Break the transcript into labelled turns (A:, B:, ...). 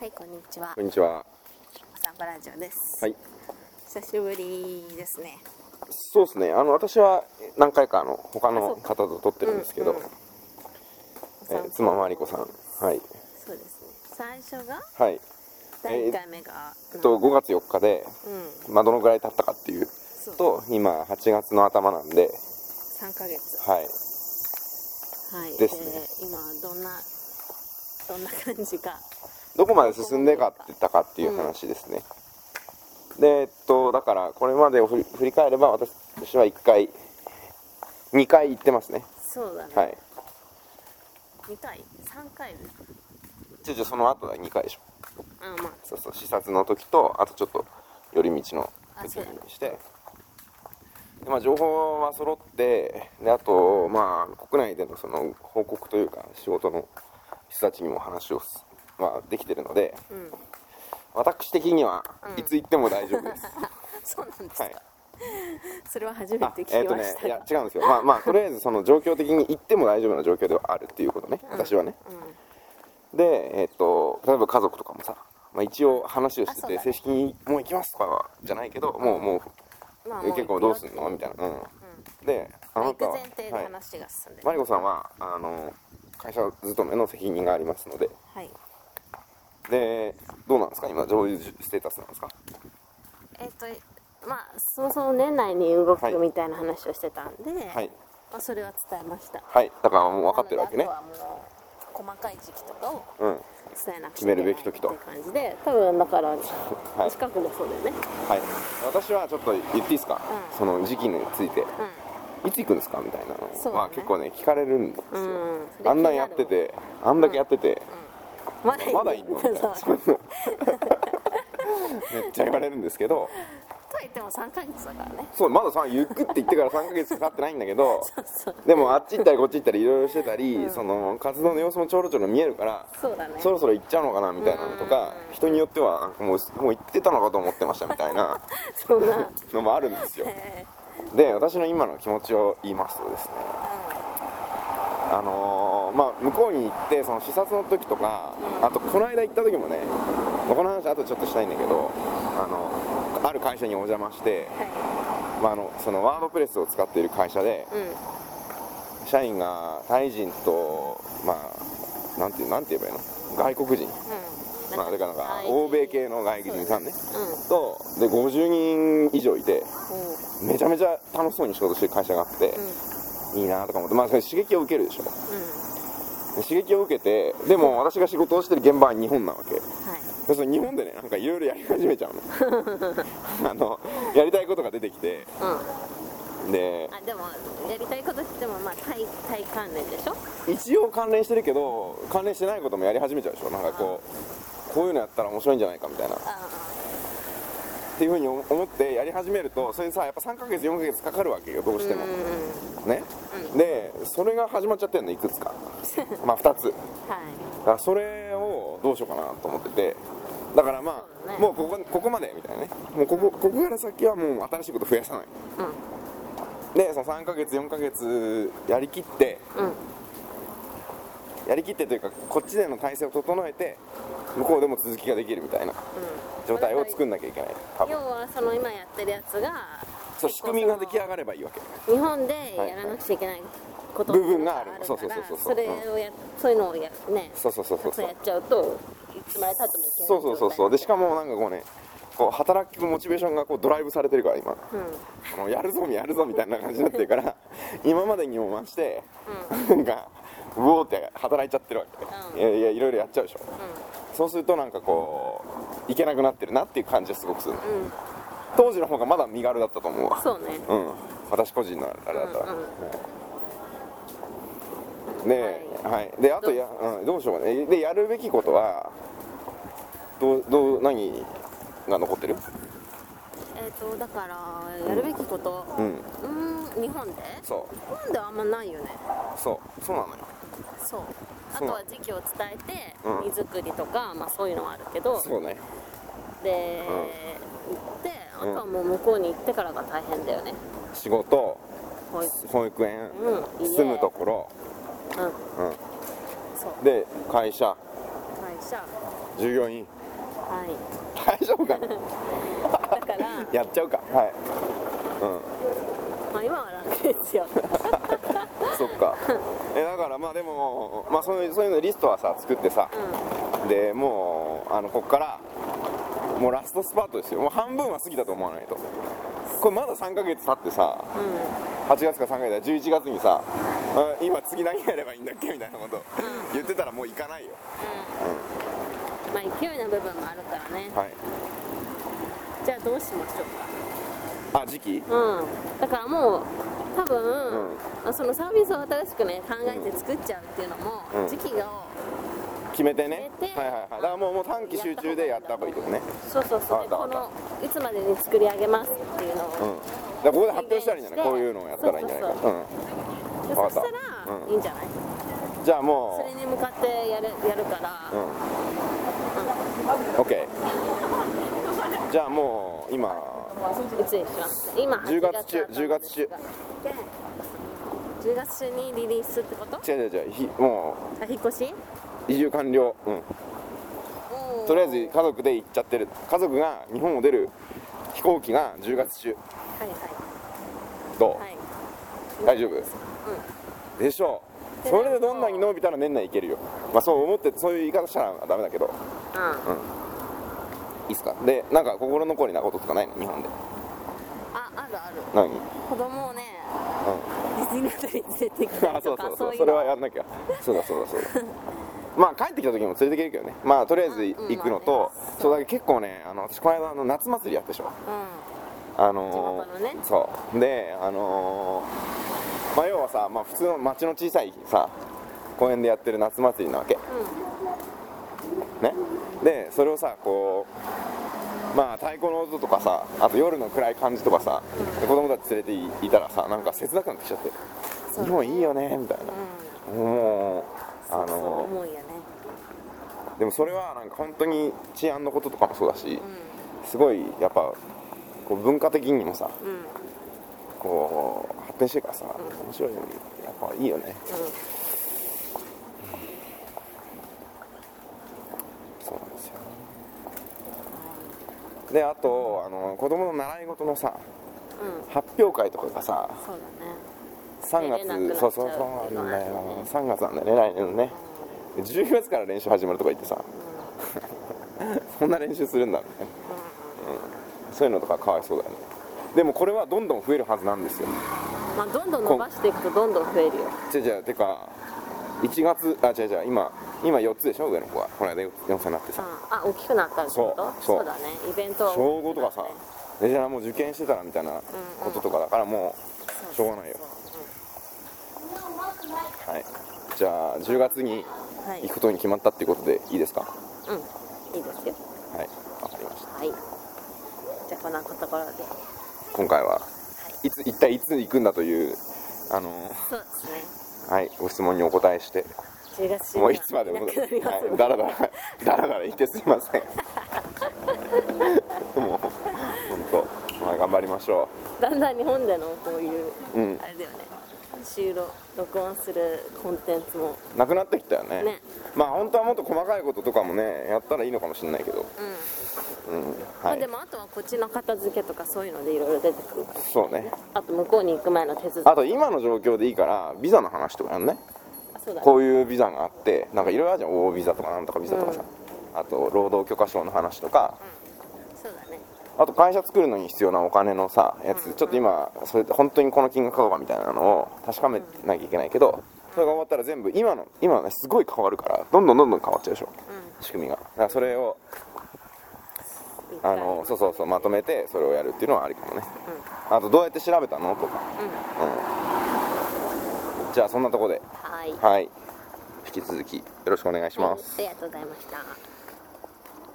A: はい、こんにちは
B: こ。んにちは。
A: サンバラジオです。
B: はい。
A: 久しぶりですね。
B: そうですね。あの私は何回かあの他の方と撮ってるんですけど、
A: うんうん
B: えー妻まりこさん、はい
A: そうですね。最初が？
B: はい。
A: 第1回目が、
B: えっと5月4日で、
A: うん、
B: まあどのぐらい経ったかっていうと、今8月の頭なんで、
A: 3ヶ月。
B: はい。
A: はい。
B: ですね
A: 今どんなどんな感じか。
B: どこまで進んでかってたかっていう話ですね。でえっとだからこれまでを振り振り返れば私は1回2回行ってますね。
A: そうだね。
B: はい。
A: 2回、3回。
B: ちょちょその後は2回でしょ。
A: あ、まあ、
B: そうそう視察の時とあとちょっと寄り道の時にしてで、まあ、情報は揃ってであとまあ国内でのその報告というか仕事の人たちにも話をす、まあ、できてるので
A: うん。
B: 私的には
A: うん。
B: いつ行っても大丈夫です、
A: そうなんですか。
B: はい。
A: それは初め
B: あ
A: て聞
B: えっ、とね
A: きましたが。
B: いや違うんですよ。まあまあとりあえずその状況的に行っても大丈夫な状況ではあるっていうことね。私はね。でえっ、と例えば家族とかもさ、まあ、一応話をしてて、正式にもう行きますとかじゃないけどもうもう
A: うん。まあ
B: え結構どうすんの？みたいな、うん、であなたは、はい。マリコさんはあの会社勤めの責任がありますので。
A: はい。
B: でどうなんですか？今どういうステータスなんですか？
A: えっ、とまあそもそも年内に動
B: はい。
A: くみたいな話をしてたんで、
B: はい。
A: まあ、それは伝えました。
B: はい。だからもう分かってるわけね。
A: はもう細かい時期とかを
B: うん。
A: 伝えなく
B: 決めるべき時と。
A: っていう感じで多分だから
B: はい。
A: 近くもそうだよね。
B: はい。私はちょっと言っていいですか、
A: うん。
B: その時期について。
A: う
B: いつ行くんですか？みたいなの、
A: ね
B: まあ結構ね聞かれるんですよ、
A: ん。うん
B: あんなんやっててあんだけやってて、
A: まだ
B: まだいんの？みたいな めっちゃ言われるんですけど。
A: とは言っても3ヶ月だからね。
B: そうまださゆっくって言ってから3ヶ月かかってないんだけど。でもあっち行ったりこっち行ったりいろいろしてたり、その活動の様子もちょろちょろ見えるから
A: そうだね。
B: そろそろ行っちゃうのかなみたいなのとか
A: うん。
B: 人によってはもうもう行ってたのかと思ってましたみたいな のもあるんですよ。
A: え
B: で私の今の気持ちを言いますとですねあのーまあ向こうに行ってその視察の時とかあとこの間行った時もねこの話あとちょっとしたいんだけどあのある会社にお邪魔して、
A: ーは
B: まあ、あのそのワードプレスを使っている会社で
A: いうん。
B: 社員がタイ人とまあなんてなんて言えばいいの？外国人。
A: うん。
B: まあだからなんか
A: はい
B: 欧米系の外国人さんね。
A: う
B: とで50人以上いて
A: ん
B: めちゃめちゃ楽しそうに仕事してる会社があって
A: うん、
B: いいなとか思って。まあそれ刺激を受けるでしょ。で
A: うん。
B: 刺激を受けてでも私が仕事をしてる現場は日本なわけ。
A: はい。
B: でその日本でねなんかいろいろやり始めちゃうの。あのやりたいことが出てきて。
A: うん。
B: で
A: あでもやりたいこと言ってもまあ対対関連でしょ？
B: 一応関連してるけど関連してないこともやり始めちゃうでしょ。なんかこうこういうのやったら面白いんじゃないかみたいな。っ
A: あ
B: ていうふうに思ってやり始めるとそれにさやっぱ3ヶ月4ヶ月かかるわけよどうしても。ねでそれが始まっちゃってるのいくつか。まあ2つ。だ
A: はい。
B: からそれをどうしようかなと思ってて。だからまあ、
A: ね。
B: もうここここまでみたいなね。もうここここから先はもう新しいこと増やさない。でその3ヶ月4ヶ月やりきって
A: うん。うん
B: やりきってというかこっちでの体制を整えて向こうでも続きができるみたいな状態を作んなきゃいけない。多分。
A: 要はその今やってるやつが
B: そう仕組みが出来上がればいいわけ。
A: 日本でやらなくちゃいけないこと
B: 部分がある。そうそうそうそう
A: それをやそういうのをやね
B: そうそうそうそうそう。
A: やっちゃうといつまでたってもいけない
B: そうそう。そうそうでしかもなんかこうねこう働くモチベーションがこうドライブされてるから今。
A: うん。
B: あのやるぞやるぞみたいな感じになってるから 今までにも増してなんかうおーって働いちゃってるわけ、
A: うん。
B: いやいやいろいろやっちゃうでしょ。
A: う
B: そうするとなんかこういけなくなってるなっていう感じがすごくする
A: うん
B: 当時の方がまだ身軽だったと思うわ。
A: そうね。
B: うん。私個人のあれだったら、
A: うんうん。
B: うんで、はい、であとや、うん、どうしようかね。でやるべきことはどうどう何が残ってる？
A: えっとだからやるべきこと。
B: うん。
A: うん日本で？
B: そう。
A: 日本ではあんまないよね。
B: そう。そうなのよ。
A: そう。あとは時期を伝えて
B: うん。
A: 荷造りとかまあそういうのはあるけど。
B: そうね
A: で行ってあとはもう向こうに行ってからが大変だよね。
B: 仕事
A: 保育。
B: 保育園、
A: うん家。
B: 住むところ、
A: うん。
B: うん、
A: そう。
B: で会社。
A: 会社。
B: 従業員。
A: はい。
B: 大丈夫かな？
A: だから。
B: やっちゃうか？はい。うん。
A: まあ今は楽ですよ。
B: そっか。えだからまあでもまあそういうそういうのリストはさ作ってさ。
A: う
B: でもうあのこっからもうラストスパートですよ。もう半分は過ぎたと思わないと。これまだ3ヶ月経ってさ
A: んうん。
B: 8月か3ヶ月だ。11月にさあ今次何やればいいんだっけみたいなこと言ってたらもう行かないよ。
A: うん。まあ勢いの部分もあるからね。
B: はい。
A: じゃあどうしましょ
B: あ時期？
A: うかうん。だからもう多分、
B: うん。
A: あそのサービスを新しくね考えて作っちゃうっていうのも、
B: うん。
A: 時期を
B: 決めてね。はいはいはい。だからもうもう短期集中でやった方がいいとね。
A: そうそうそう。でこのいつまでに作り上げますっていうのを、
B: うん。だからここで発表したらいいんじゃないこういうのをやったらいいんじゃないか。
A: そう
B: うん。
A: そしたら、
B: うん
A: いいんじゃない？
B: じゃあ
A: そ
B: も
A: れに向かってやるやるから、
B: ううん。OK じゃあもう今。
A: いつにします？今
B: 10月中
A: 8
B: 10月中。
A: で10月中にリリースってこと？
B: 違う違う違う。ひも
A: あ引っ越し？
B: う移住完了。うん。とりあえず家族で行っちゃってる。家族が日本を出る飛行機が10月中。
A: はい
B: どう、
A: はい。はい
B: 大丈夫？でしょう。
A: で
B: それでどんなに伸びたら年内いけるよ。まあそう思ってそういう言い方したらダメだけど。
A: うん。
B: いいっすか？でなんか心残りなこととかないの？日本で。
A: ああるある。
B: 何？うん
A: 子供をねディズニーランドに連れて行きた
B: あ
A: いとか
B: そうそう。そう
A: い
B: それはやんなきゃ。そうだそうだそうだ まあ帰ってきた時も連れてけるけどね。まあとりあえず行くのと、
A: うんまあね。
B: そうだけ結構ねあの私この間あの夏祭りやったでしょ。
A: う
B: あのー
A: ね。
B: そう。であのーまあ要はさ、まあ、普通の町の小さいさ公園でやってる夏祭りなわけ。
A: んうん。
B: ね。でそれをさこうまあ太鼓の音とかさあと夜の暗い感じとかさ、で子供たち連れていいたらさなんか切なくなってきちゃって。日本いいよねみたいな、もうあの
A: 思うよね。
B: でもそれはなんか本当に治安のこととかもそうだし
A: う
B: すごいやっぱこう文化的にもさこう発展してるからさ面白いよね。やっぱいいよねそうなんですよ。であとあの子供の習い事のさ発表会とかがさ
A: そうだね
B: 3
A: 出れなくなっちゃ
B: 月そううそうそうなんだよ3月なんだよね来年のね。で10月から練習始まるとか言ってさ。そんな練習するんだね、うん、そういうのとかかわいそうだよね。でもこれはどんどん増えるはずなんですよ。
A: まあどんどん伸ばしていくとどんどん増えるよ。
B: 違う違うてか1月あ違う違う今今4つでしょ？上の子は。この間4歳になってさ。
A: うん。あ大きくなったってこと？
B: そうそう。
A: だね。イベントは
B: 小5とかさ。でじゃあもう受験してたらみたいなこととかだからもうしょうがないよはい。じゃあ10月に
A: はい。
B: 行くことに決まったっていうことでいいですか？
A: うん。いいですよ。
B: はい。わかりました。
A: はい。じゃあこんなところで。
B: 今回はい。つ一体いつ行くんだというあの
A: そうですね。
B: はい。ご質問にお答えして
A: 10月
B: もういつまでも、はい、だらだらだらだら言ってすいません。もう本当、まあ、頑張りましょ
A: だんだん日本でのこういう、
B: うん。
A: あれだよね収録録音するコンテンツも。
B: うなくなってきたよね。
A: ね。
B: まあ本当はもっと細かいこととかもねやったらいいのかもしれないけど。
A: うん、
B: うん。
A: まあ、
B: はい
A: でもあとはこっちの片付けとかそういうのでいろいろ出てくる。から
B: そうね。
A: あと向こうに行く前の手続き。
B: あと今の状況でいいからビザの話とかやんね。
A: あそうだね。
B: こういうビザがあってなんかいろいろあるじゃん。O ビザとかなんとかビザとかさ、あと労働許可証の話とか。
A: そうだね
B: あと会社作るのに必要なお金のさやつちょっと今それで本当にこの金額かどうかみたいなのを確かめなきゃいけないけどそれが終わったら全部今の今はねすごい変わるからどんどんどんどん変わっちゃうでしょ仕組みが。だからそれを
A: うん
B: あのそうそうそうまとめてそれをやるっていうのはありかもね。あとどうやって調べたのとか。うん。じゃあそんなとこで。
A: はい。
B: はい。引き続きよろしくお願いします、
A: ありがとうございました